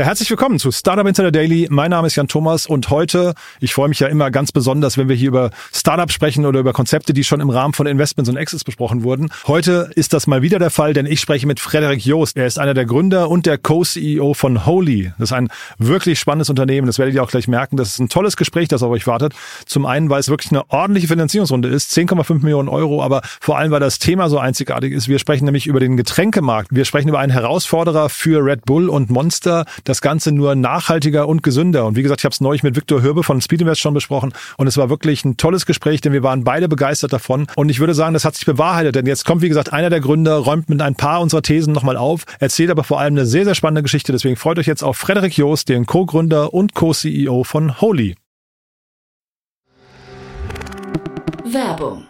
Ja, herzlich willkommen zu Startup Insider Daily. Mein Name ist Jan Thomas und heute, ich freue mich ja immer ganz besonders, wenn wir hier über Startups sprechen oder über Konzepte, die schon im Rahmen von Investments und Exits besprochen wurden. Heute ist das mal wieder der Fall, denn ich spreche mit Frederik Joost. Er ist einer der Gründer und der Co-CEO von Holy. Das ist ein wirklich spannendes Unternehmen. Das werdet ihr auch gleich merken. Das ist ein tolles Gespräch, das auf euch wartet. Zum einen, weil es wirklich eine ordentliche Finanzierungsrunde ist, 10,5 Millionen Euro, aber vor allem, weil das Thema so einzigartig ist. Wir sprechen nämlich über den Getränkemarkt. Wir sprechen über einen Herausforderer für Red Bull und Monster das Ganze nur nachhaltiger und gesünder. Und wie gesagt, ich habe es neulich mit Viktor Hürbe von Speedinvest schon besprochen und es war wirklich ein tolles Gespräch, denn wir waren beide begeistert davon. Und ich würde sagen, das hat sich bewahrheitet, denn jetzt kommt, wie gesagt, einer der Gründer, räumt mit ein paar unserer Thesen nochmal auf, erzählt aber vor allem eine sehr, sehr spannende Geschichte. Deswegen freut euch jetzt auf Frederik Joost, den Co-Gründer und Co-CEO von Holy. Werbung.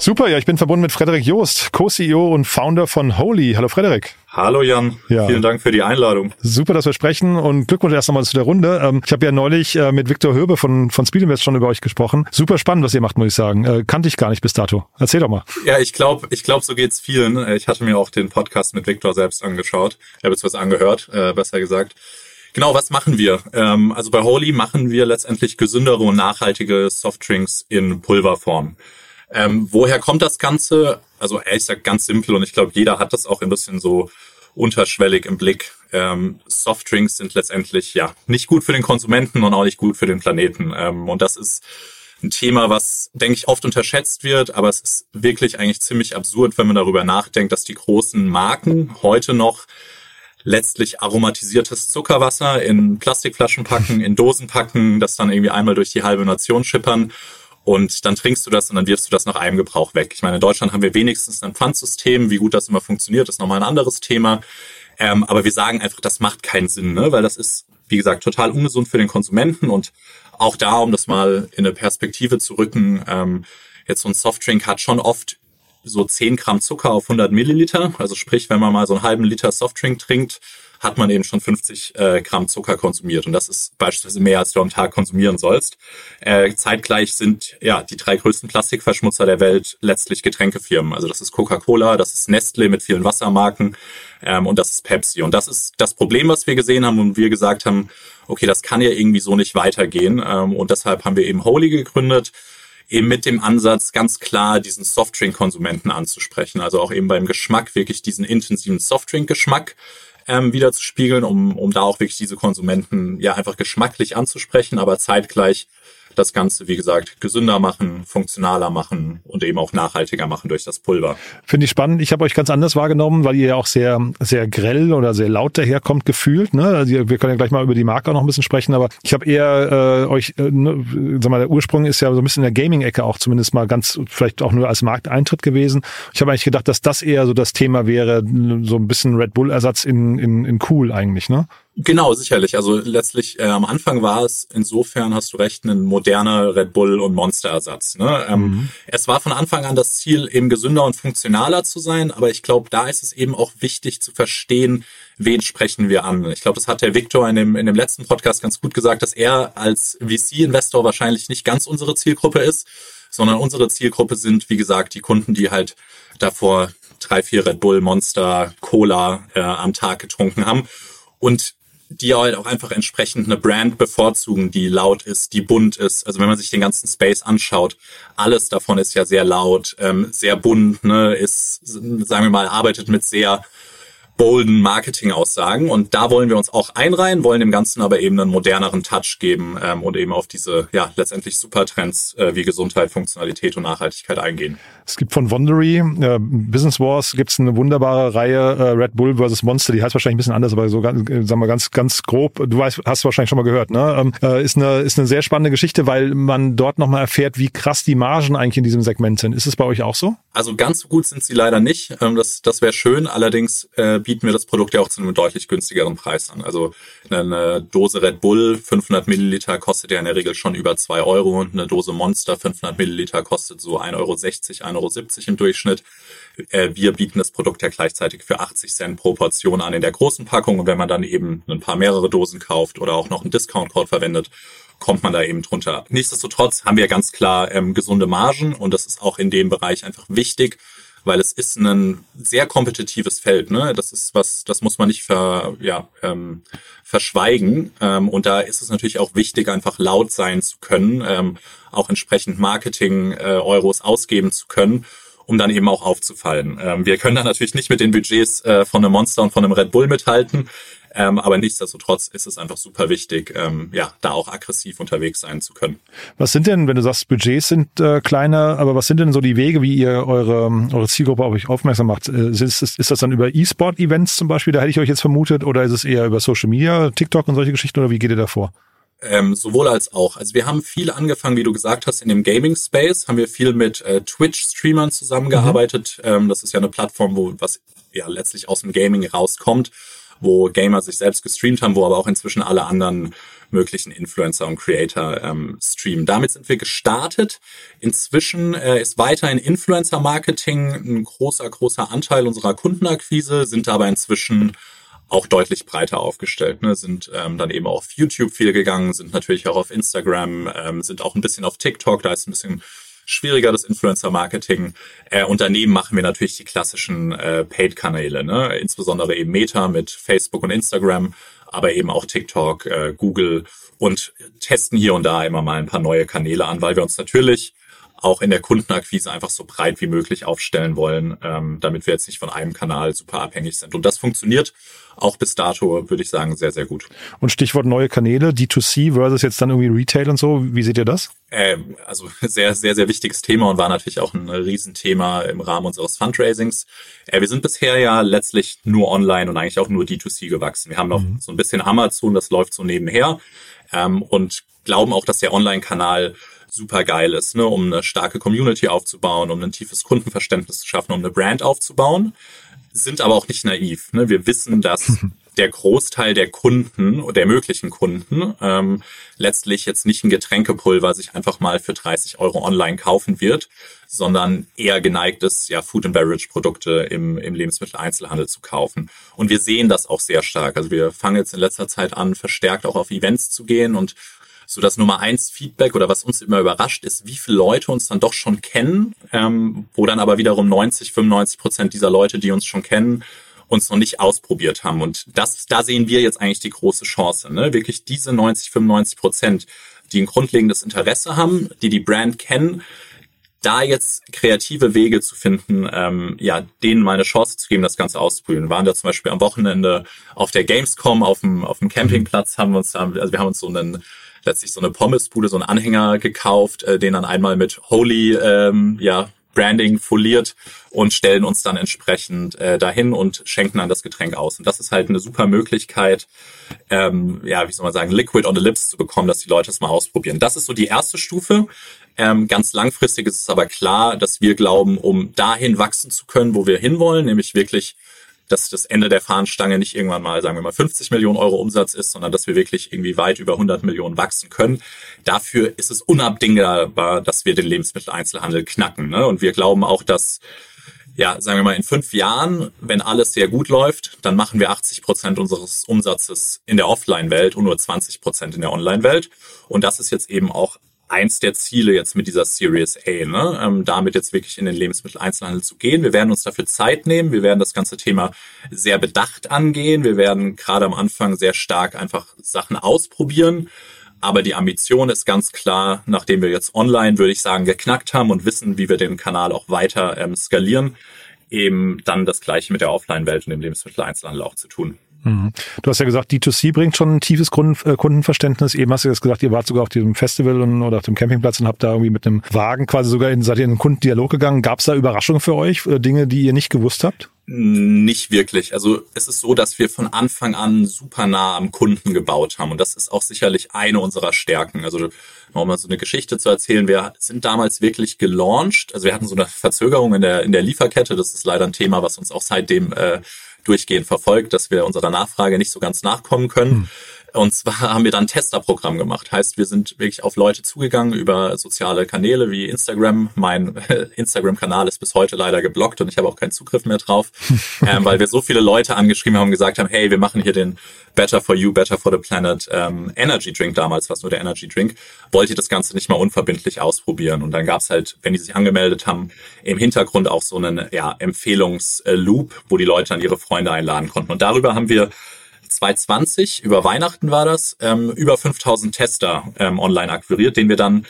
Super, ja, ich bin verbunden mit Frederik Joost, Co-CEO und Founder von Holy. Hallo Frederik. Hallo Jan, Ja. vielen Dank für die Einladung. Super, dass wir sprechen und Glückwunsch erst einmal zu der Runde. Ähm, Ich habe ja neulich äh, mit Viktor Hürbe von, von Speedinvest schon über euch gesprochen. Super spannend, was ihr macht, muss ich sagen. Äh, Kannte ich gar nicht bis dato. Erzähl doch mal. Ja, ich glaube, ich glaub, so geht's vielen. Ich hatte mir auch den Podcast mit Viktor selbst angeschaut, äh, beziehungsweise angehört, äh, besser gesagt. Genau, was machen wir? Ähm, also bei Holy machen wir letztendlich gesündere und nachhaltige Softdrinks in Pulverform. Ähm, woher kommt das Ganze? Also ehrlich gesagt ganz simpel und ich glaube, jeder hat das auch ein bisschen so unterschwellig im Blick. Ähm, Softdrinks sind letztendlich ja nicht gut für den Konsumenten und auch nicht gut für den Planeten. Ähm, und das ist ein Thema, was, denke ich, oft unterschätzt wird, aber es ist wirklich eigentlich ziemlich absurd, wenn man darüber nachdenkt, dass die großen Marken heute noch letztlich aromatisiertes Zuckerwasser in Plastikflaschen packen, in Dosen packen, das dann irgendwie einmal durch die halbe Nation schippern und dann trinkst du das und dann wirfst du das nach einem Gebrauch weg. Ich meine, in Deutschland haben wir wenigstens ein Pfandsystem. Wie gut das immer funktioniert, ist nochmal ein anderes Thema. Ähm, aber wir sagen einfach, das macht keinen Sinn, ne? weil das ist, wie gesagt, total ungesund für den Konsumenten und auch da, um das mal in eine Perspektive zu rücken, ähm, jetzt so ein Softdrink hat schon oft so 10 Gramm Zucker auf 100 Milliliter. Also sprich, wenn man mal so einen halben Liter Softdrink trinkt, hat man eben schon 50 äh, Gramm Zucker konsumiert. Und das ist beispielsweise mehr, als du am Tag konsumieren sollst. Äh, zeitgleich sind ja die drei größten Plastikverschmutzer der Welt letztlich Getränkefirmen. Also das ist Coca-Cola, das ist Nestle mit vielen Wassermarken ähm, und das ist Pepsi. Und das ist das Problem, was wir gesehen haben und wir gesagt haben, okay, das kann ja irgendwie so nicht weitergehen. Ähm, und deshalb haben wir eben Holy gegründet eben mit dem Ansatz, ganz klar diesen Softdrink-Konsumenten anzusprechen. Also auch eben beim Geschmack wirklich diesen intensiven Softdrink-Geschmack ähm, wieder zu spiegeln, um, um da auch wirklich diese Konsumenten ja einfach geschmacklich anzusprechen, aber zeitgleich das Ganze, wie gesagt, gesünder machen, funktionaler machen und eben auch nachhaltiger machen durch das Pulver. Finde ich spannend. Ich habe euch ganz anders wahrgenommen, weil ihr ja auch sehr, sehr grell oder sehr laut daherkommt, gefühlt. Ne? Also wir können ja gleich mal über die Marke auch noch ein bisschen sprechen, aber ich habe eher äh, euch, äh, ne, sag mal, der Ursprung ist ja so ein bisschen in der Gaming-Ecke auch zumindest mal ganz, vielleicht auch nur als Markteintritt gewesen. Ich habe eigentlich gedacht, dass das eher so das Thema wäre, so ein bisschen Red Bull-Ersatz in, in, in cool eigentlich, ne? Genau, sicherlich. Also letztlich äh, am Anfang war es, insofern hast du recht, ein moderner Red Bull und Monster-Ersatz. Ne? Ähm, Es war von Anfang an das Ziel, eben gesünder und funktionaler zu sein, aber ich glaube, da ist es eben auch wichtig zu verstehen, wen sprechen wir an. Ich glaube, das hat der Victor in dem, in dem letzten Podcast ganz gut gesagt, dass er als VC-Investor wahrscheinlich nicht ganz unsere Zielgruppe ist, sondern unsere Zielgruppe sind, wie gesagt, die Kunden, die halt davor drei, vier Red Bull, Monster, Cola äh, am Tag getrunken haben. Und die halt auch einfach entsprechend eine Brand bevorzugen, die laut ist, die bunt ist. Also wenn man sich den ganzen Space anschaut, alles davon ist ja sehr laut, ähm, sehr bunt, ne, ist, sagen wir mal, arbeitet mit sehr bolden Marketing-Aussagen. Und da wollen wir uns auch einreihen, wollen dem Ganzen aber eben einen moderneren Touch geben ähm, und eben auf diese ja letztendlich Supertrends äh, wie Gesundheit, Funktionalität und Nachhaltigkeit eingehen. Es gibt von Wondery, äh, Business Wars, gibt es eine wunderbare Reihe äh, Red Bull versus Monster, die heißt wahrscheinlich ein bisschen anders, aber so ganz, äh, sagen wir ganz, ganz grob, du weißt, hast du wahrscheinlich schon mal gehört, ne? Ähm, äh, ist, eine, ist eine sehr spannende Geschichte, weil man dort nochmal erfährt, wie krass die Margen eigentlich in diesem Segment sind. Ist es bei euch auch so? Also ganz so gut sind sie leider nicht. Ähm, das das wäre schön. Allerdings äh, bieten wir das Produkt ja auch zu einem deutlich günstigeren Preis an. Also eine Dose Red Bull 500 Milliliter kostet ja in der Regel schon über zwei Euro und eine Dose Monster 500 Milliliter kostet so 1,60 Euro, 1,70 Euro im Durchschnitt. Äh, wir bieten das Produkt ja gleichzeitig für 80 Cent pro Portion an in der großen Packung und wenn man dann eben ein paar mehrere Dosen kauft oder auch noch einen Discount-Code verwendet, kommt man da eben drunter. Nichtsdestotrotz haben wir ganz klar ähm, gesunde Margen und das ist auch in dem Bereich einfach wichtig, weil es ist ein sehr kompetitives Feld. Ne? Das ist was, das muss man nicht ver, ja, ähm, verschweigen. Ähm, und da ist es natürlich auch wichtig, einfach laut sein zu können, ähm, auch entsprechend Marketing-Euros äh, ausgeben zu können um dann eben auch aufzufallen. Ähm, wir können da natürlich nicht mit den Budgets äh, von einem Monster und von einem Red Bull mithalten. Ähm, aber nichtsdestotrotz ist es einfach super wichtig, ähm, ja, da auch aggressiv unterwegs sein zu können. Was sind denn, wenn du sagst, Budgets sind äh, kleiner, aber was sind denn so die Wege, wie ihr eure, eure Zielgruppe auf euch aufmerksam macht? Äh, ist, ist, ist das dann über E-Sport-Events zum Beispiel, da hätte ich euch jetzt vermutet, oder ist es eher über Social Media, TikTok und solche Geschichten, oder wie geht ihr da vor? Ähm, sowohl als auch. Also wir haben viel angefangen, wie du gesagt hast, in dem Gaming-Space, haben wir viel mit äh, Twitch-Streamern zusammengearbeitet. Mhm. Ähm, das ist ja eine Plattform, wo was ja letztlich aus dem Gaming rauskommt wo Gamer sich selbst gestreamt haben, wo aber auch inzwischen alle anderen möglichen Influencer und Creator ähm, streamen. Damit sind wir gestartet. Inzwischen äh, ist weiterhin Influencer-Marketing ein großer, großer Anteil unserer Kundenakquise, sind aber inzwischen auch deutlich breiter aufgestellt, ne? sind ähm, dann eben auch auf YouTube viel gegangen, sind natürlich auch auf Instagram, ähm, sind auch ein bisschen auf TikTok, da ist ein bisschen schwieriger, das Influencer-Marketing. Äh, und daneben machen wir natürlich die klassischen äh, Paid-Kanäle, ne? insbesondere eben Meta mit Facebook und Instagram, aber eben auch TikTok, äh, Google und testen hier und da immer mal ein paar neue Kanäle an, weil wir uns natürlich auch in der Kundenakquise einfach so breit wie möglich aufstellen wollen, ähm, damit wir jetzt nicht von einem Kanal super abhängig sind. Und das funktioniert auch bis dato, würde ich sagen, sehr, sehr gut. Und Stichwort neue Kanäle, D2C versus jetzt dann irgendwie Retail und so, wie seht ihr das? Ähm, also sehr, sehr, sehr wichtiges Thema und war natürlich auch ein Riesenthema im Rahmen unseres Fundraisings. Äh, wir sind bisher ja letztlich nur online und eigentlich auch nur D2C gewachsen. Wir haben noch mhm. so ein bisschen Amazon, das läuft so nebenher ähm, und glauben auch, dass der Online-Kanal super geil ist, ne, um eine starke Community aufzubauen, um ein tiefes Kundenverständnis zu schaffen, um eine Brand aufzubauen, sind aber auch nicht naiv. Ne? Wir wissen, dass der Großteil der Kunden, der möglichen Kunden, ähm, letztlich jetzt nicht ein Getränkepulver sich einfach mal für 30 Euro online kaufen wird, sondern eher geneigt ist, ja, Food and Beverage Produkte im, im Lebensmitteleinzelhandel zu kaufen. Und wir sehen das auch sehr stark. Also wir fangen jetzt in letzter Zeit an, verstärkt auch auf Events zu gehen und so das Nummer eins Feedback oder was uns immer überrascht ist, wie viele Leute uns dann doch schon kennen, ähm, wo dann aber wiederum 90, 95 Prozent dieser Leute, die uns schon kennen, uns noch nicht ausprobiert haben. Und das, da sehen wir jetzt eigentlich die große Chance, ne? wirklich diese 90, 95 Prozent, die ein grundlegendes Interesse haben, die die Brand kennen, da jetzt kreative Wege zu finden, ähm, ja, denen mal eine Chance zu geben, das Ganze auszuprobieren. Wir waren da zum Beispiel am Wochenende auf der Gamescom auf dem, auf dem Campingplatz, haben wir uns da, also wir haben uns so einen letztlich so eine Pommesbude, so einen Anhänger gekauft, äh, den dann einmal mit Holy ähm, ja, Branding foliert und stellen uns dann entsprechend äh, dahin und schenken dann das Getränk aus. Und das ist halt eine super Möglichkeit, ähm, ja, wie soll man sagen, Liquid on the Lips zu bekommen, dass die Leute es mal ausprobieren. Das ist so die erste Stufe. Ähm, ganz langfristig ist es aber klar, dass wir glauben, um dahin wachsen zu können, wo wir hinwollen, nämlich wirklich dass das Ende der Fahnenstange nicht irgendwann mal, sagen wir mal, 50 Millionen Euro Umsatz ist, sondern dass wir wirklich irgendwie weit über 100 Millionen wachsen können. Dafür ist es unabdingbar, dass wir den Lebensmitteleinzelhandel knacken. Ne? Und wir glauben auch, dass ja, sagen wir mal, in fünf Jahren, wenn alles sehr gut läuft, dann machen wir 80 Prozent unseres Umsatzes in der Offline-Welt und nur 20 Prozent in der Online-Welt. Und das ist jetzt eben auch eins der Ziele jetzt mit dieser Series A, ne? ähm, damit jetzt wirklich in den Lebensmitteleinzelhandel zu gehen. Wir werden uns dafür Zeit nehmen. Wir werden das ganze Thema sehr bedacht angehen. Wir werden gerade am Anfang sehr stark einfach Sachen ausprobieren. Aber die Ambition ist ganz klar, nachdem wir jetzt online, würde ich sagen, geknackt haben und wissen, wie wir den Kanal auch weiter ähm, skalieren, eben dann das Gleiche mit der Offline-Welt und dem Lebensmitteleinzelhandel auch zu tun. Mhm. Du hast ja gesagt, D2C bringt schon ein tiefes äh, Kundenverständnis. Eben hast du jetzt gesagt, ihr wart sogar auf diesem Festival oder auf dem Campingplatz und habt da irgendwie mit einem Wagen quasi sogar in, seid ihr in einen Kundendialog gegangen. Gab es da Überraschungen für euch, äh, Dinge, die ihr nicht gewusst habt? Nicht wirklich. Also es ist so, dass wir von Anfang an super nah am Kunden gebaut haben und das ist auch sicherlich eine unserer Stärken. Also um mal so eine Geschichte zu erzählen, wir sind damals wirklich gelauncht. Also wir hatten so eine Verzögerung in der in der Lieferkette. Das ist leider ein Thema, was uns auch seitdem äh, durchgehend verfolgt, dass wir unserer Nachfrage nicht so ganz nachkommen können. Und zwar haben wir dann ein Testerprogramm gemacht. Heißt, wir sind wirklich auf Leute zugegangen über soziale Kanäle wie Instagram. Mein Instagram-Kanal ist bis heute leider geblockt und ich habe auch keinen Zugriff mehr drauf, ähm, weil wir so viele Leute angeschrieben haben und gesagt haben, hey, wir machen hier den Better for You, Better for the Planet ähm, Energy Drink damals, was nur der Energy Drink. Wollt ihr das Ganze nicht mal unverbindlich ausprobieren? Und dann gab's halt, wenn die sich angemeldet haben, im Hintergrund auch so einen ja, Empfehlungsloop, wo die Leute dann ihre Freunde einladen konnten. Und darüber haben wir 2020, über Weihnachten war das, ähm, über 5000 Tester ähm, online akquiriert, denen wir dann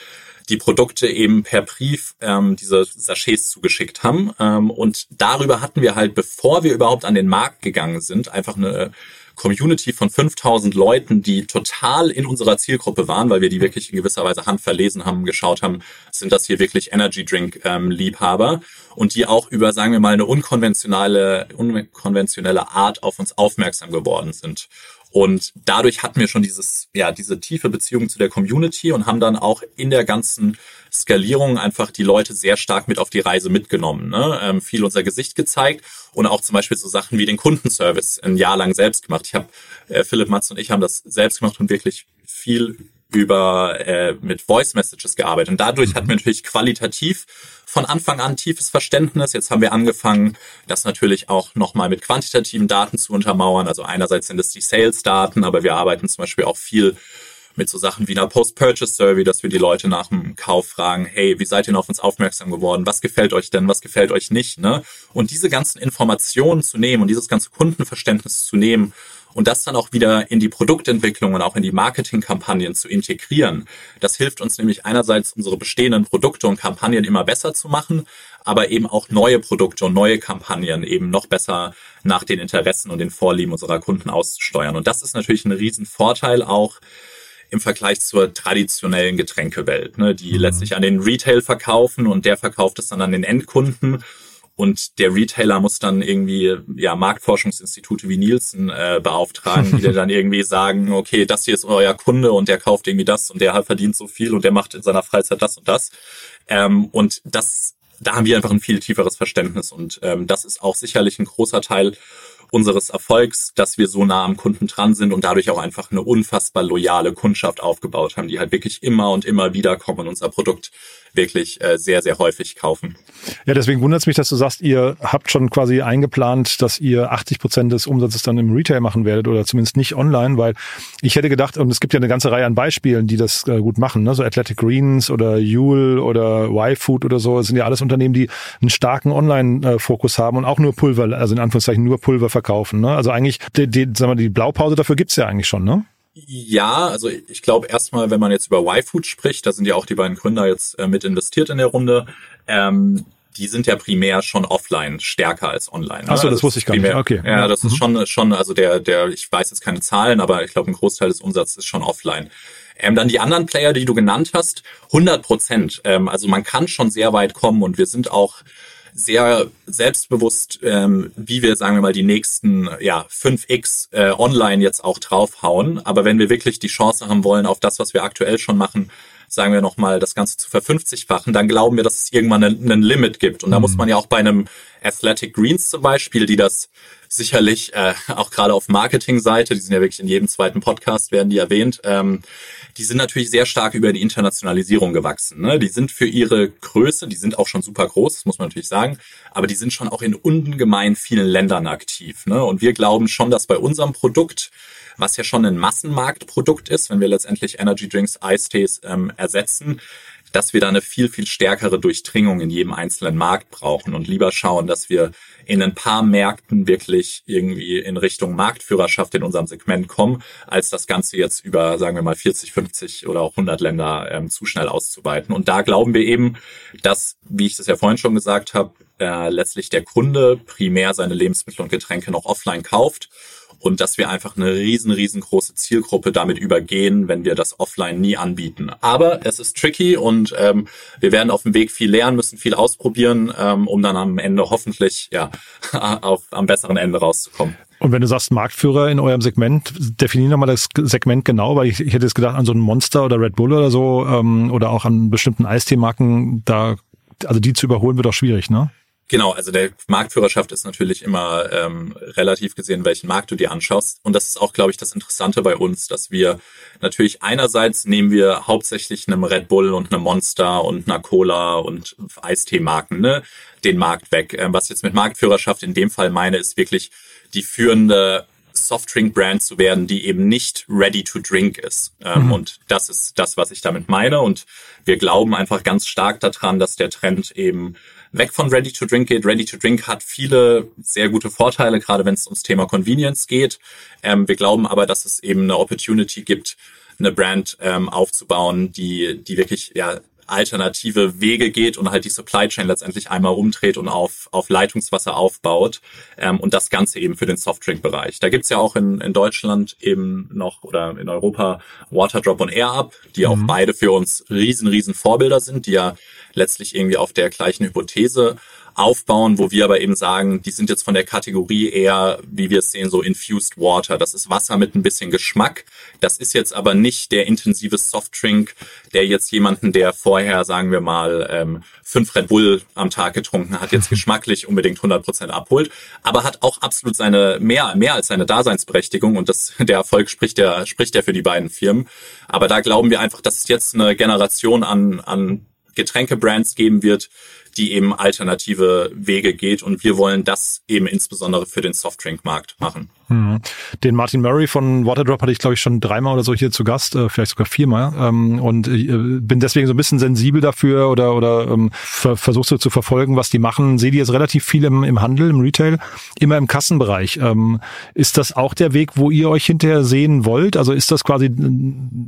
die Produkte eben per Brief ähm, diese Sachets zugeschickt haben. Ähm, und darüber hatten wir halt, bevor wir überhaupt an den Markt gegangen sind, einfach eine Community von 5000 Leuten, die total in unserer Zielgruppe waren, weil wir die wirklich in gewisser Weise handverlesen haben, geschaut haben, sind das hier wirklich Energy Drink ähm, Liebhaber und die auch über, sagen wir mal, eine unkonventionelle, unkonventionelle Art auf uns aufmerksam geworden sind. Und dadurch hatten wir schon dieses, ja, diese tiefe Beziehung zu der Community und haben dann auch in der ganzen Skalierung einfach die Leute sehr stark mit auf die Reise mitgenommen. Ne? Ähm, viel unser Gesicht gezeigt und auch zum Beispiel so Sachen wie den Kundenservice ein Jahr lang selbst gemacht. Ich habe, äh, Philipp Matz und ich haben das selbst gemacht und wirklich viel über äh, mit Voice Messages gearbeitet. Und dadurch hatten wir natürlich qualitativ von Anfang an tiefes Verständnis. Jetzt haben wir angefangen, das natürlich auch nochmal mit quantitativen Daten zu untermauern. Also einerseits sind es die Sales-Daten, aber wir arbeiten zum Beispiel auch viel mit so Sachen wie einer Post-Purchase-Survey, dass wir die Leute nach dem Kauf fragen, hey, wie seid ihr denn auf uns aufmerksam geworden? Was gefällt euch denn? Was gefällt euch nicht? Ne? Und diese ganzen Informationen zu nehmen und dieses ganze Kundenverständnis zu nehmen und das dann auch wieder in die Produktentwicklung und auch in die Marketingkampagnen zu integrieren. Das hilft uns nämlich einerseits, unsere bestehenden Produkte und Kampagnen immer besser zu machen, aber eben auch neue Produkte und neue Kampagnen eben noch besser nach den Interessen und den Vorlieben unserer Kunden auszusteuern. Und das ist natürlich ein Riesenvorteil auch im Vergleich zur traditionellen Getränkewelt, ne, die mhm. letztlich an den Retail verkaufen und der verkauft es dann an den Endkunden. Und der Retailer muss dann irgendwie ja Marktforschungsinstitute wie Nielsen äh, beauftragen, die dann irgendwie sagen, okay, das hier ist euer Kunde und der kauft irgendwie das und der verdient so viel und der macht in seiner Freizeit das und das. Ähm, und das, da haben wir einfach ein viel tieferes Verständnis und ähm, das ist auch sicherlich ein großer Teil unseres Erfolgs, dass wir so nah am Kunden dran sind und dadurch auch einfach eine unfassbar loyale Kundschaft aufgebaut haben, die halt wirklich immer und immer wieder kommen und unser Produkt wirklich äh, sehr, sehr häufig kaufen. Ja, deswegen wundert es mich, dass du sagst, ihr habt schon quasi eingeplant, dass ihr 80 Prozent des Umsatzes dann im Retail machen werdet oder zumindest nicht online, weil ich hätte gedacht, und es gibt ja eine ganze Reihe an Beispielen, die das äh, gut machen, ne? so Athletic Greens oder Yule oder Y-Food oder so, das sind ja alles Unternehmen, die einen starken Online-Fokus haben und auch nur Pulver, also in Anführungszeichen nur Pulver verkaufen. Ne? Also eigentlich, die, die, sagen wir, die Blaupause dafür gibt's ja eigentlich schon, ne? Ja, also ich glaube erstmal, wenn man jetzt über Y-Food spricht, da sind ja auch die beiden Gründer jetzt äh, mit investiert in der Runde. Ähm, die sind ja primär schon offline stärker als online. Ne? Achso, das, das wusste ich gar primär, nicht. Okay. Ja, das mhm. ist schon, schon, also der, der, ich weiß jetzt keine Zahlen, aber ich glaube, ein Großteil des Umsatzes ist schon offline. Ähm, dann die anderen Player, die du genannt hast, 100 Prozent. Ähm, also man kann schon sehr weit kommen und wir sind auch sehr selbstbewusst, ähm, wie wir, sagen wir mal, die nächsten ja, 5x äh, online jetzt auch draufhauen. Aber wenn wir wirklich die Chance haben wollen, auf das, was wir aktuell schon machen, sagen wir nochmal, das Ganze zu verfünfzigfachen, dann glauben wir, dass es irgendwann einen, einen Limit gibt. Und da mhm. muss man ja auch bei einem Athletic Greens zum Beispiel, die das sicherlich äh, auch gerade auf Marketingseite, die sind ja wirklich in jedem zweiten Podcast, werden die erwähnt, ähm, die sind natürlich sehr stark über die Internationalisierung gewachsen. Ne? Die sind für ihre Größe, die sind auch schon super groß, das muss man natürlich sagen, aber die sind schon auch in ungemein vielen Ländern aktiv. Ne? Und wir glauben schon, dass bei unserem Produkt was ja schon ein Massenmarktprodukt ist, wenn wir letztendlich Energy Drinks, Eistees ähm, ersetzen, dass wir da eine viel, viel stärkere Durchdringung in jedem einzelnen Markt brauchen und lieber schauen, dass wir in ein paar Märkten wirklich irgendwie in Richtung Marktführerschaft in unserem Segment kommen, als das Ganze jetzt über, sagen wir mal, 40, 50 oder auch 100 Länder ähm, zu schnell auszuweiten. Und da glauben wir eben, dass, wie ich das ja vorhin schon gesagt habe, äh, letztlich der Kunde primär seine Lebensmittel und Getränke noch offline kauft und dass wir einfach eine riesen, riesengroße Zielgruppe damit übergehen, wenn wir das offline nie anbieten. Aber es ist tricky und ähm, wir werden auf dem Weg viel lernen müssen, viel ausprobieren, ähm, um dann am Ende hoffentlich ja auf am besseren Ende rauszukommen. Und wenn du sagst Marktführer in eurem Segment, definier nochmal das Segment genau, weil ich, ich hätte jetzt gedacht an so ein Monster oder Red Bull oder so ähm, oder auch an bestimmten Eistee-Marken, da also die zu überholen wird auch schwierig, ne? Genau, also der Marktführerschaft ist natürlich immer ähm, relativ gesehen, welchen Markt du dir anschaust. Und das ist auch, glaube ich, das Interessante bei uns, dass wir natürlich einerseits nehmen wir hauptsächlich einem Red Bull und einem Monster und einer Cola und Eistee-Marken ne, den Markt weg. Ähm, was jetzt mit Marktführerschaft in dem Fall meine, ist wirklich die führende Softdrink-Brand zu werden, die eben nicht ready to drink ist. Ähm, mhm. Und das ist das, was ich damit meine. Und wir glauben einfach ganz stark daran, dass der Trend eben weg von Ready to Drink geht. Ready to Drink hat viele sehr gute Vorteile, gerade wenn es ums Thema Convenience geht. Ähm, wir glauben aber, dass es eben eine Opportunity gibt, eine Brand ähm, aufzubauen, die, die wirklich ja, alternative Wege geht und halt die Supply Chain letztendlich einmal umdreht und auf, auf Leitungswasser aufbaut ähm, und das Ganze eben für den Softdrink-Bereich. Da gibt's ja auch in, in Deutschland eben noch oder in Europa Waterdrop und Air Up, die mhm. auch beide für uns riesen, riesen Vorbilder sind, die ja letztlich irgendwie auf der gleichen Hypothese aufbauen, wo wir aber eben sagen, die sind jetzt von der Kategorie eher, wie wir es sehen, so infused water. Das ist Wasser mit ein bisschen Geschmack. Das ist jetzt aber nicht der intensive Softdrink, der jetzt jemanden, der vorher, sagen wir mal, ähm, fünf Red Bull am Tag getrunken hat, jetzt geschmacklich unbedingt 100 Prozent abholt, aber hat auch absolut seine, mehr, mehr als seine Daseinsberechtigung und das, der Erfolg spricht ja, spricht ja für die beiden Firmen. Aber da glauben wir einfach, dass es jetzt eine Generation an, an Getränkebrands geben wird, die eben alternative Wege geht. Und wir wollen das eben insbesondere für den Softdrink-Markt machen. Mhm. Den Martin Murray von Waterdrop hatte ich, glaube ich, schon dreimal oder so hier zu Gast, äh, vielleicht sogar viermal. Ähm, und äh, bin deswegen so ein bisschen sensibel dafür oder, oder ähm, ver versuchst du zu verfolgen, was die machen. Sehe die jetzt relativ viel im, im Handel, im Retail, immer im Kassenbereich. Ähm, ist das auch der Weg, wo ihr euch hinterher sehen wollt? Also ist das quasi,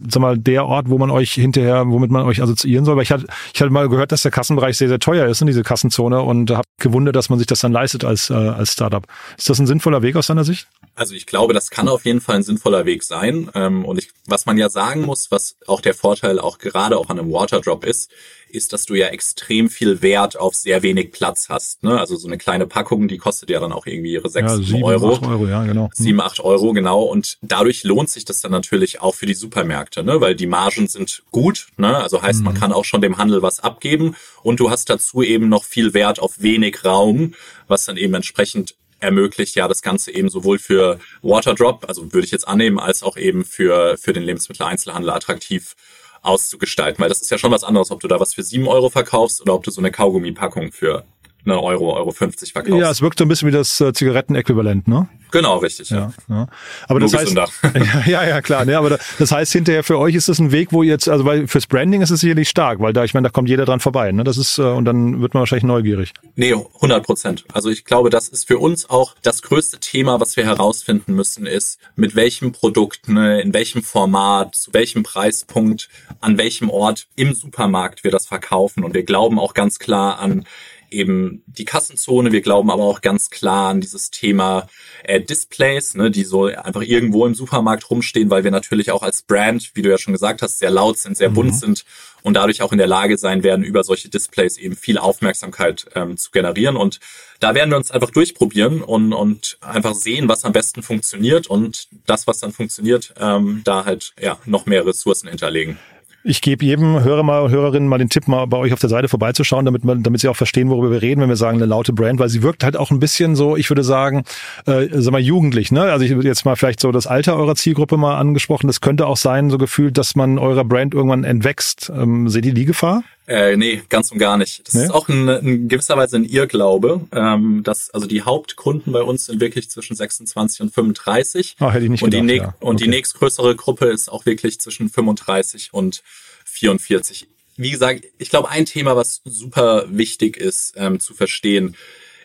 sag mal, der Ort, wo man euch hinterher, womit man euch assoziieren soll? Weil ich hatte, ich hatte mal gehört, dass der Kassenbereich sehr, sehr teuer ist in diese Kassenzone und habe gewundert, dass man sich das dann leistet als, äh, als Startup. Ist das ein sinnvoller Weg aus deiner Sicht? Also ich glaube, das kann auf jeden Fall ein sinnvoller Weg sein. Ähm, und ich, was man ja sagen muss, was auch der Vorteil auch gerade auch an einem Waterdrop ist, ist, dass du ja extrem viel Wert auf sehr wenig Platz hast. Ne? Also so eine kleine Packung, die kostet ja dann auch irgendwie ihre sechs ja, sieben, Euro. Acht Euro, ja, genau. Sieben, acht Euro, genau. Und dadurch lohnt sich das dann natürlich auch für die Supermärkte, ne? weil die Margen sind gut. Ne? Also heißt, mhm. man kann auch schon dem Handel was abgeben. Und du hast dazu eben noch viel Wert auf wenig Raum, was dann eben entsprechend ermöglicht ja das Ganze eben sowohl für Waterdrop, also würde ich jetzt annehmen, als auch eben für, für den Lebensmitteleinzelhandel attraktiv auszugestalten. Weil das ist ja schon was anderes, ob du da was für sieben Euro verkaufst oder ob du so eine Kaugummi-Packung für eine Euro, Euro 50 verkaufst. Ja, es wirkt so ein bisschen wie das äh, Zigarettenäquivalent, ne? Genau, richtig. Ja, ja. ja. Aber das heißt, ja, ja, klar. Ne, aber das heißt hinterher für euch ist das ein Weg, wo ihr jetzt, also weil fürs Branding ist es sicherlich stark, weil da, ich meine, da kommt jeder dran vorbei. Ne? Das ist äh, und dann wird man wahrscheinlich neugierig. Nee, 100 Prozent. Also ich glaube, das ist für uns auch das größte Thema, was wir herausfinden müssen, ist mit welchem Produkt, ne, in welchem Format, zu welchem Preispunkt, an welchem Ort im Supermarkt wir das verkaufen. Und wir glauben auch ganz klar an eben die Kassenzone. Wir glauben aber auch ganz klar an dieses Thema äh, Displays, ne, die so einfach irgendwo im Supermarkt rumstehen, weil wir natürlich auch als Brand, wie du ja schon gesagt hast, sehr laut sind, sehr mhm. bunt sind und dadurch auch in der Lage sein werden, über solche Displays eben viel Aufmerksamkeit ähm, zu generieren. Und da werden wir uns einfach durchprobieren und, und einfach sehen, was am besten funktioniert und das, was dann funktioniert, ähm, da halt ja noch mehr Ressourcen hinterlegen. Ich gebe jedem Hörer mal und Hörerinnen mal den Tipp, mal bei euch auf der Seite vorbeizuschauen, damit man, damit sie auch verstehen, worüber wir reden, wenn wir sagen eine laute Brand, weil sie wirkt halt auch ein bisschen so, ich würde sagen, äh, sag mal jugendlich, ne? Also ich würde jetzt mal vielleicht so das Alter eurer Zielgruppe mal angesprochen. Das könnte auch sein, so gefühlt, dass man eurer Brand irgendwann entwächst. Ähm, seht ihr die Gefahr? Äh, nee, ganz und gar nicht. Das nee? ist auch in, in gewisser Weise ein Irrglaube, ähm, dass also die Hauptkunden bei uns sind wirklich zwischen 26 und 35. Ah, hätte ich nicht und gedacht, die, ja. und okay. die nächstgrößere Gruppe ist auch wirklich zwischen 35 und 44. Wie gesagt, ich glaube, ein Thema, was super wichtig ist ähm, zu verstehen,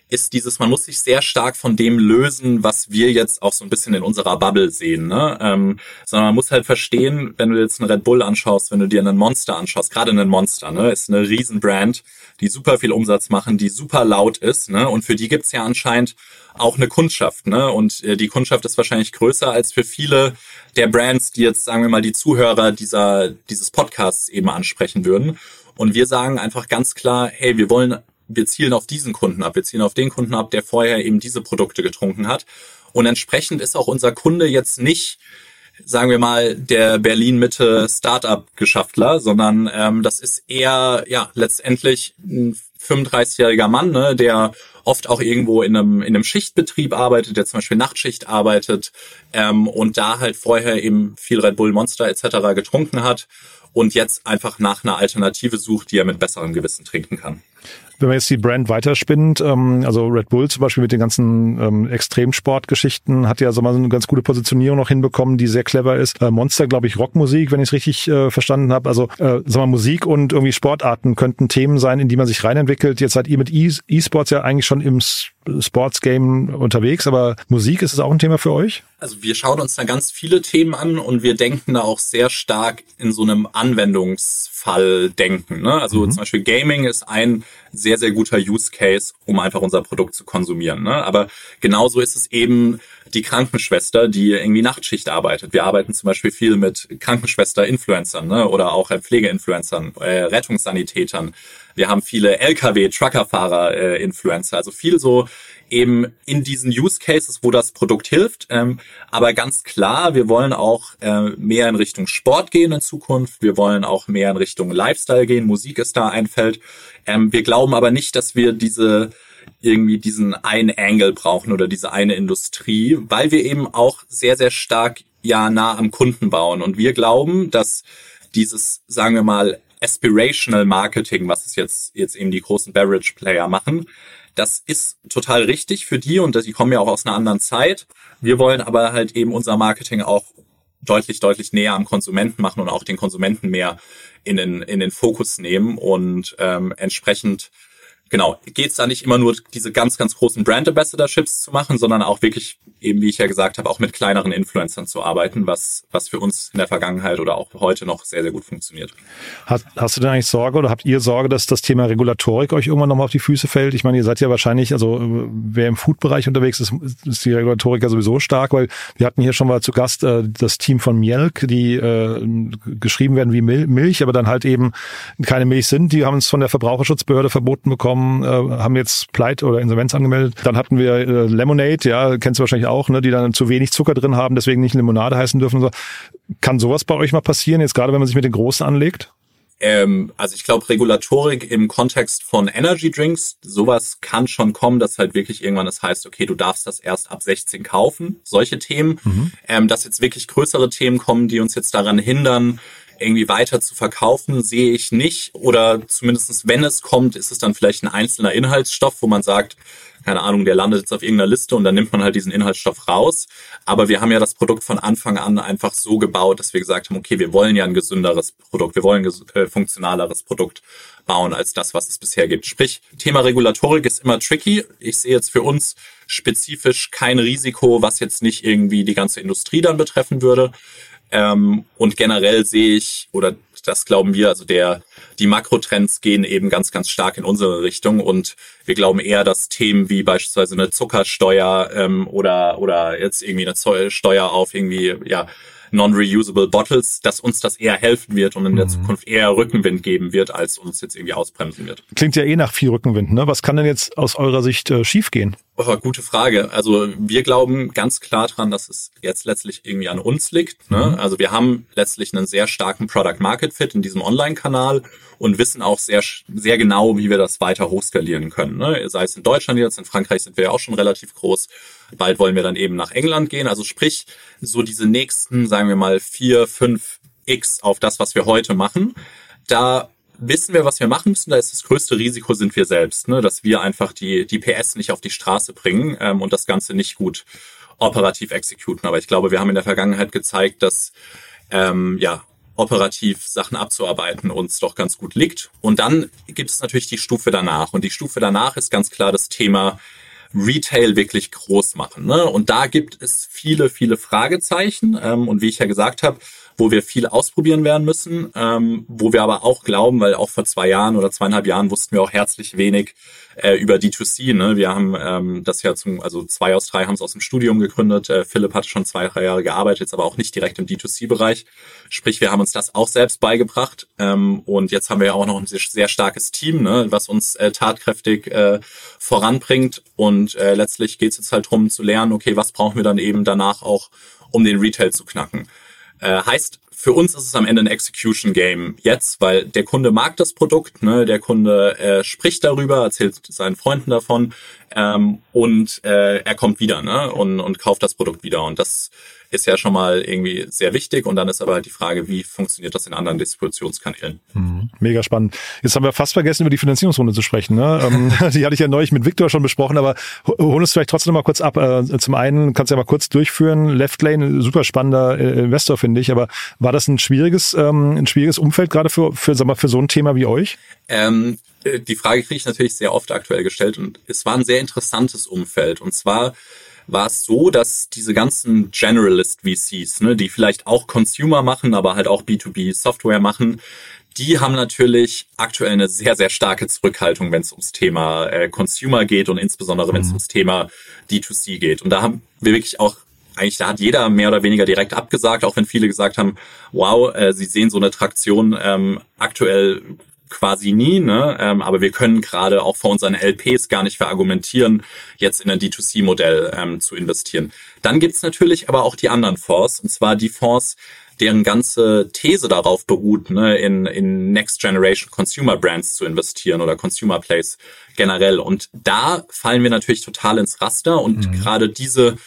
ist dieses, man muss sich sehr stark von dem lösen, was wir jetzt auch so ein bisschen in unserer Bubble sehen. Ne? Ähm, sondern man muss halt verstehen, wenn du jetzt einen Red Bull anschaust, wenn du dir einen Monster anschaust, gerade einen Monster, ne, ist eine Riesenbrand, die super viel Umsatz machen, die super laut ist, ne? Und für die gibt's ja anscheinend auch eine Kundschaft, ne? Und äh, die Kundschaft ist wahrscheinlich größer als für viele der Brands, die jetzt, sagen wir mal, die Zuhörer dieser, dieses Podcasts eben ansprechen würden. Und wir sagen einfach ganz klar, hey, wir wollen wir zielen auf diesen Kunden ab, wir zielen auf den Kunden ab, der vorher eben diese Produkte getrunken hat. Und entsprechend ist auch unser Kunde jetzt nicht, sagen wir mal, der Berlin-Mitte Startup-Geschaftler, sondern ähm, das ist eher ja letztendlich ein 35-jähriger Mann, ne, der oft auch irgendwo in einem, in einem Schichtbetrieb arbeitet, der zum Beispiel Nachtschicht arbeitet ähm, und da halt vorher eben viel Red Bull Monster etc. getrunken hat und jetzt einfach nach einer Alternative sucht, die er mit besserem Gewissen trinken kann. Wenn man jetzt die Brand weiterspinnt, ähm, also Red Bull zum Beispiel mit den ganzen ähm, Extremsportgeschichten hat ja so mal so eine ganz gute Positionierung noch hinbekommen, die sehr clever ist. Äh, Monster, glaube ich, Rockmusik, wenn ich es richtig äh, verstanden habe. Also äh, sag mal, Musik und irgendwie Sportarten könnten Themen sein, in die man sich reinentwickelt. Jetzt seid ihr mit E- E-Sports ja eigentlich schon im Sports-Game unterwegs, aber Musik, ist es auch ein Thema für euch? Also wir schauen uns da ganz viele Themen an und wir denken da auch sehr stark in so einem Anwendungsfall denken. Ne? Also mhm. zum Beispiel Gaming ist ein sehr, sehr guter Use Case, um einfach unser Produkt zu konsumieren. Ne? Aber genauso ist es eben die Krankenschwester, die irgendwie Nachtschicht arbeitet. Wir arbeiten zum Beispiel viel mit Krankenschwester-Influencern ne? oder auch Pflegeinfluencern, äh, Rettungssanitätern. Wir haben viele Lkw-Truckerfahrer-Influencer, also viel so eben in diesen Use Cases, wo das Produkt hilft. Ähm, aber ganz klar, wir wollen auch äh, mehr in Richtung Sport gehen in Zukunft. Wir wollen auch mehr in Richtung Lifestyle gehen. Musik ist da ein Feld. Ähm, wir glauben aber nicht, dass wir diese irgendwie diesen einen Angle brauchen oder diese eine Industrie, weil wir eben auch sehr, sehr stark ja nah am Kunden bauen. Und wir glauben, dass dieses, sagen wir mal, Aspirational Marketing, was es jetzt, jetzt eben die großen Beverage Player machen, das ist total richtig für die und die kommen ja auch aus einer anderen Zeit. Wir wollen aber halt eben unser Marketing auch deutlich, deutlich näher am Konsumenten machen und auch den Konsumenten mehr in den, in den Fokus nehmen und ähm, entsprechend genau, geht es da nicht immer nur diese ganz, ganz großen Brand Ambassadorships zu machen, sondern auch wirklich, eben wie ich ja gesagt habe, auch mit kleineren Influencern zu arbeiten, was, was für uns in der Vergangenheit oder auch heute noch sehr, sehr gut funktioniert. Hast, hast du denn eigentlich Sorge oder habt ihr Sorge, dass das Thema Regulatorik euch irgendwann nochmal auf die Füße fällt? Ich meine, ihr seid ja wahrscheinlich, also wer im Food-Bereich unterwegs ist, ist die Regulatorik ja sowieso stark, weil wir hatten hier schon mal zu Gast äh, das Team von Mielk, die äh, geschrieben werden wie Mil Milch, aber dann halt eben keine Milch sind. Die haben es von der Verbraucherschutzbehörde verboten bekommen, äh, haben jetzt Pleite oder Insolvenz angemeldet. Dann hatten wir äh, Lemonade, ja, kennst du wahrscheinlich auch, ne, die dann zu wenig Zucker drin haben, deswegen nicht Limonade heißen dürfen. So. Kann sowas bei euch mal passieren, jetzt gerade wenn man sich mit den Großen anlegt? Ähm, also ich glaube, Regulatorik im Kontext von Energy Drinks, sowas kann schon kommen, dass halt wirklich irgendwann das heißt, okay, du darfst das erst ab 16 kaufen, solche Themen. Mhm. Ähm, dass jetzt wirklich größere Themen kommen, die uns jetzt daran hindern, irgendwie weiter zu verkaufen, sehe ich nicht. Oder zumindestens wenn es kommt, ist es dann vielleicht ein einzelner Inhaltsstoff, wo man sagt, keine Ahnung, der landet jetzt auf irgendeiner Liste und dann nimmt man halt diesen Inhaltsstoff raus. Aber wir haben ja das Produkt von Anfang an einfach so gebaut, dass wir gesagt haben, okay, wir wollen ja ein gesünderes Produkt, wir wollen ein äh, funktionaleres Produkt bauen als das, was es bisher gibt. Sprich, Thema Regulatorik ist immer tricky. Ich sehe jetzt für uns spezifisch kein Risiko, was jetzt nicht irgendwie die ganze Industrie dann betreffen würde. Ähm, und generell sehe ich, oder das glauben wir, also der, die Makrotrends gehen eben ganz, ganz stark in unsere Richtung. Und wir glauben eher, dass Themen wie beispielsweise eine Zuckersteuer ähm, oder, oder jetzt irgendwie eine Steuer auf irgendwie, ja, non-reusable Bottles, dass uns das eher helfen wird und in der mhm. Zukunft eher Rückenwind geben wird, als uns jetzt irgendwie ausbremsen wird. Klingt ja eh nach viel Rückenwind, ne? Was kann denn jetzt aus eurer Sicht äh, schiefgehen? Oh, gute Frage. Also wir glauben ganz klar dran, dass es jetzt letztlich irgendwie an uns liegt. Ne? Mhm. Also wir haben letztlich einen sehr starken Product Market Fit in diesem Online-Kanal und wissen auch sehr, sehr genau, wie wir das weiter hochskalieren können. Ne? Sei es in Deutschland jetzt, in Frankreich sind wir ja auch schon relativ groß. Bald wollen wir dann eben nach England gehen. Also sprich, so diese nächsten, sagen wir mal, vier, fünf X auf das, was wir heute machen. Da wissen wir, was wir machen müssen. Da ist das größte Risiko sind wir selbst, ne? dass wir einfach die, die PS nicht auf die Straße bringen ähm, und das Ganze nicht gut operativ exekuten. Aber ich glaube, wir haben in der Vergangenheit gezeigt, dass ähm, ja operativ Sachen abzuarbeiten uns doch ganz gut liegt. Und dann gibt es natürlich die Stufe danach. Und die Stufe danach ist ganz klar das Thema Retail wirklich groß machen. Ne? Und da gibt es viele, viele Fragezeichen. Ähm, und wie ich ja gesagt habe, wo wir viel ausprobieren werden müssen, ähm, wo wir aber auch glauben, weil auch vor zwei Jahren oder zweieinhalb Jahren wussten wir auch herzlich wenig äh, über D2C. Ne? Wir haben ähm, das ja zum, also zwei aus drei haben es aus dem Studium gegründet. Äh, Philipp hat schon zwei, drei Jahre gearbeitet, jetzt aber auch nicht direkt im D2C-Bereich. Sprich, wir haben uns das auch selbst beigebracht. Ähm, und jetzt haben wir ja auch noch ein sehr, starkes Team, ne? was uns äh, tatkräftig äh, voranbringt. Und äh, letztlich geht es jetzt halt drum zu lernen, okay, was brauchen wir dann eben danach auch, um den Retail zu knacken. Äh, heißt, für uns ist es am Ende ein Execution Game jetzt, weil der Kunde mag das Produkt, ne? der Kunde äh, spricht darüber, erzählt seinen Freunden davon ähm, und äh, er kommt wieder ne? und, und kauft das Produkt wieder. Und das ist ja schon mal irgendwie sehr wichtig. Und dann ist aber halt die Frage, wie funktioniert das in anderen Distributionskanälen? Mhm. Mega spannend. Jetzt haben wir fast vergessen, über die Finanzierungsrunde zu sprechen. Ne? Ähm, die hatte ich ja neulich mit Victor schon besprochen, aber hol uns vielleicht trotzdem mal kurz ab. Äh, zum einen kannst du ja mal kurz durchführen. Left Lane, super spannender äh, Investor, finde ich. Aber war das ein schwieriges, ähm, ein schwieriges Umfeld gerade für, für, sag mal, für so ein Thema wie euch? Ähm, äh, die Frage kriege ich natürlich sehr oft aktuell gestellt und es war ein sehr interessantes Umfeld. Und zwar war es so, dass diese ganzen Generalist VCs, ne, die vielleicht auch Consumer machen, aber halt auch B2B Software machen, die haben natürlich aktuell eine sehr, sehr starke Zurückhaltung, wenn es ums Thema äh, Consumer geht und insbesondere wenn es mhm. ums Thema D2C geht. Und da haben wir wirklich auch eigentlich, da hat jeder mehr oder weniger direkt abgesagt, auch wenn viele gesagt haben, wow, äh, sie sehen so eine Traktion ähm, aktuell quasi nie, ne? Ähm, aber wir können gerade auch vor unseren LPs gar nicht verargumentieren, jetzt in ein D2C-Modell ähm, zu investieren. Dann gibt's natürlich aber auch die anderen Fonds, und zwar die Fonds, deren ganze These darauf beruht, ne, in, in Next Generation Consumer Brands zu investieren oder Consumer Plays generell. Und da fallen wir natürlich total ins Raster und mhm. gerade diese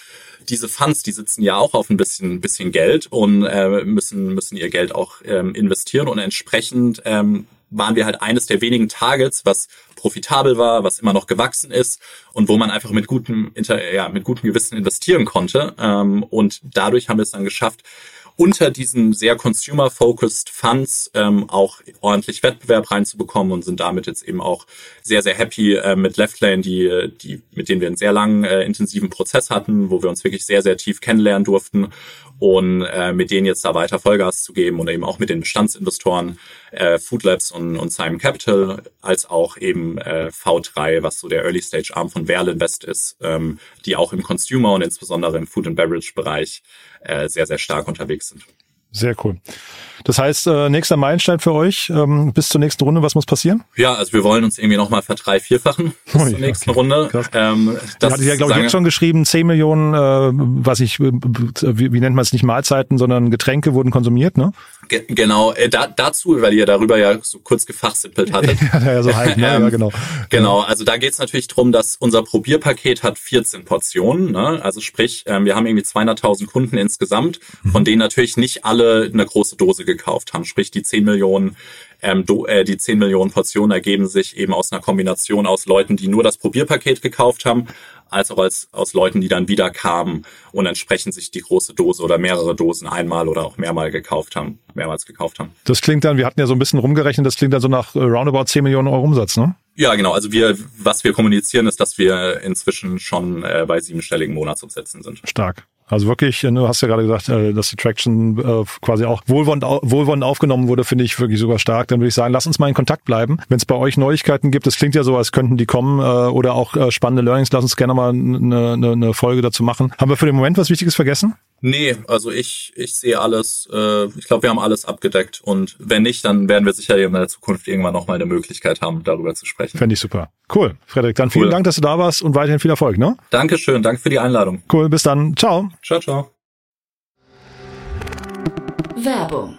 diese Funds, die sitzen ja auch auf ein bisschen, bisschen Geld und äh, müssen, müssen ihr Geld auch ähm, investieren und entsprechend ähm, waren wir halt eines der wenigen Targets, was profitabel war, was immer noch gewachsen ist und wo man einfach mit gutem, ja, mit gutem Gewissen investieren konnte. Ähm, und dadurch haben wir es dann geschafft, unter diesen sehr consumer-focused Funds ähm, auch ordentlich Wettbewerb reinzubekommen und sind damit jetzt eben auch sehr, sehr happy äh, mit Leftlane, die, die, mit denen wir einen sehr langen, äh, intensiven Prozess hatten, wo wir uns wirklich sehr, sehr tief kennenlernen durften und äh, mit denen jetzt da weiter Vollgas zu geben und eben auch mit den Bestandsinvestoren äh, Food Labs und, und Simon Capital, als auch eben äh, V3, was so der Early Stage Arm von Verl Invest ist, ähm, die auch im Consumer und insbesondere im Food and Beverage Bereich äh, sehr, sehr stark unterwegs sind. Sehr cool. Das heißt, äh, nächster Meilenstein für euch ähm, bis zur nächsten Runde, was muss passieren? Ja, also wir wollen uns irgendwie nochmal verdrei, vierfachen bis oh, zur nächsten okay. Runde. Ähm, das hatte ich ja, glaube ich, jetzt schon geschrieben, 10 Millionen, äh, was ich, äh, wie, wie nennt man es, nicht Mahlzeiten, sondern Getränke wurden konsumiert, ne? Ge genau, äh, da, dazu, weil ihr darüber ja so kurz gefachsimpelt hattet. ja, ja, so halt, ne? ähm, ja, genau. Genau, also da geht es natürlich drum, dass unser Probierpaket hat 14 Portionen, ne? also sprich, ähm, wir haben irgendwie 200.000 Kunden insgesamt, mhm. von denen natürlich nicht alle eine große Dose gekauft haben, sprich die 10 Millionen ähm, do, äh, die 10 Millionen Portionen ergeben sich eben aus einer Kombination aus Leuten, die nur das Probierpaket gekauft haben, als auch als, aus Leuten, die dann wieder kamen und entsprechend sich die große Dose oder mehrere Dosen einmal oder auch mehrmal gekauft haben, mehrmals gekauft haben. Das klingt dann, wir hatten ja so ein bisschen rumgerechnet, das klingt dann so nach äh, roundabout 10 Millionen Euro Umsatz, ne? Ja, genau. Also wir, was wir kommunizieren, ist, dass wir inzwischen schon äh, bei siebenstelligen Monatsumsätzen sind. Stark. Also wirklich, äh, du hast ja gerade gesagt, äh, dass die Traction äh, quasi auch wohlwollend, wohlwollend aufgenommen wurde, finde ich wirklich sogar stark. Dann würde ich sagen, lass uns mal in Kontakt bleiben. Wenn es bei euch Neuigkeiten gibt, das klingt ja so, als könnten die kommen oder auch spannende Learnings, lass uns gerne mal eine, eine, eine Folge dazu machen. Haben wir für den Moment was Wichtiges vergessen? Nee, also ich, ich sehe alles, äh, ich glaube, wir haben alles abgedeckt und wenn nicht, dann werden wir sicher in der Zukunft irgendwann nochmal eine Möglichkeit haben, darüber zu sprechen. Fände ich super. Cool. Frederik, dann vielen Cool. Dank, dass du da warst und weiterhin viel Erfolg, ne? Dankeschön, danke für die Einladung. Cool, bis dann. Ciao. Ciao, ciao. Werbung.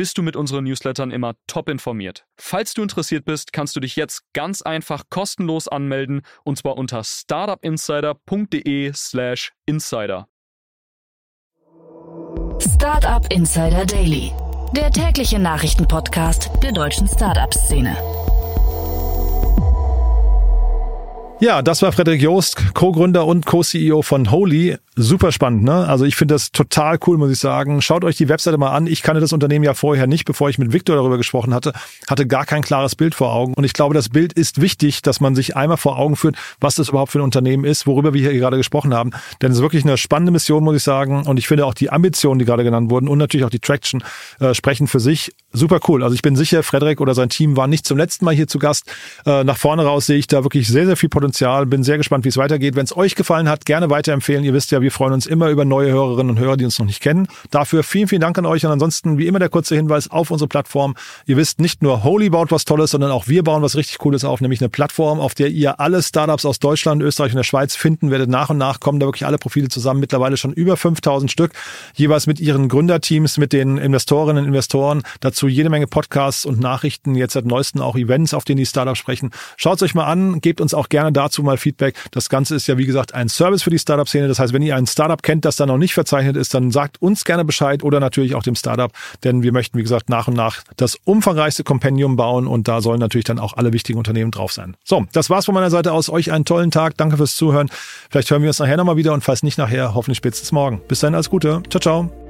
bist du mit unseren Newslettern immer top informiert. Falls du interessiert bist, kannst du dich jetzt ganz einfach kostenlos anmelden und zwar unter startupinsider.de/slash insider. Startup Insider Daily. Der tägliche Nachrichtenpodcast der deutschen Startup-Szene. Ja, das war Frederik Joost, Co-Gründer und Co-CEO von Holy. Super spannend, ne? Also ich finde das total cool, muss ich sagen. Schaut euch die Webseite mal an. Ich kannte das Unternehmen ja vorher nicht, bevor ich mit Victor darüber gesprochen hatte, hatte gar kein klares Bild vor Augen. Und ich glaube, das Bild ist wichtig, dass man sich einmal vor Augen führt, was das überhaupt für ein Unternehmen ist, worüber wir hier gerade gesprochen haben. Denn es ist wirklich eine spannende Mission, muss ich sagen. Und ich finde auch die Ambitionen, die gerade genannt wurden und natürlich auch die Traction äh, sprechen für sich. Super cool. Also ich bin sicher, Frederik oder sein Team waren nicht zum letzten Mal hier zu Gast. Äh, nach vorne raus sehe ich da wirklich sehr, sehr viel Potenzial. Bin sehr gespannt, wie es weitergeht. Wenn es euch gefallen hat, gerne weiterempfehlen. Ihr wisst ja, wir freuen uns immer über neue Hörerinnen und Hörer, die uns noch nicht kennen. Dafür vielen, vielen Dank an euch. Und ansonsten, wie immer, der kurze Hinweis auf unsere Plattform. Ihr wisst, nicht nur Holy baut was Tolles, sondern auch wir bauen was richtig Cooles auf, nämlich eine Plattform, auf der ihr alle Startups aus Deutschland, Österreich und der Schweiz finden werdet. Nach und nach kommen da wirklich alle Profile zusammen. Mittlerweile schon über 5000 Stück, jeweils mit ihren Gründerteams, mit den Investorinnen und Investoren. Dazu jede Menge Podcasts und Nachrichten, jetzt seit neuesten auch Events, auf denen die Startups sprechen. Schaut euch mal an, gebt uns auch gerne dazu mal Feedback. Das Ganze ist ja, wie gesagt, ein Service für die Startup-Szene. Das heißt, wenn ihr ein Startup kennt, das da noch nicht verzeichnet ist, dann sagt uns gerne Bescheid oder natürlich auch dem Startup, denn wir möchten, wie gesagt, nach und nach das umfangreichste Kompendium bauen und da sollen natürlich dann auch alle wichtigen Unternehmen drauf sein. So, das war's von meiner Seite aus. Euch einen tollen Tag. Danke fürs Zuhören. Vielleicht hören wir uns nachher nochmal wieder und falls nicht nachher, hoffentlich spätestens morgen. Bis dahin, alles Gute. Ciao, ciao.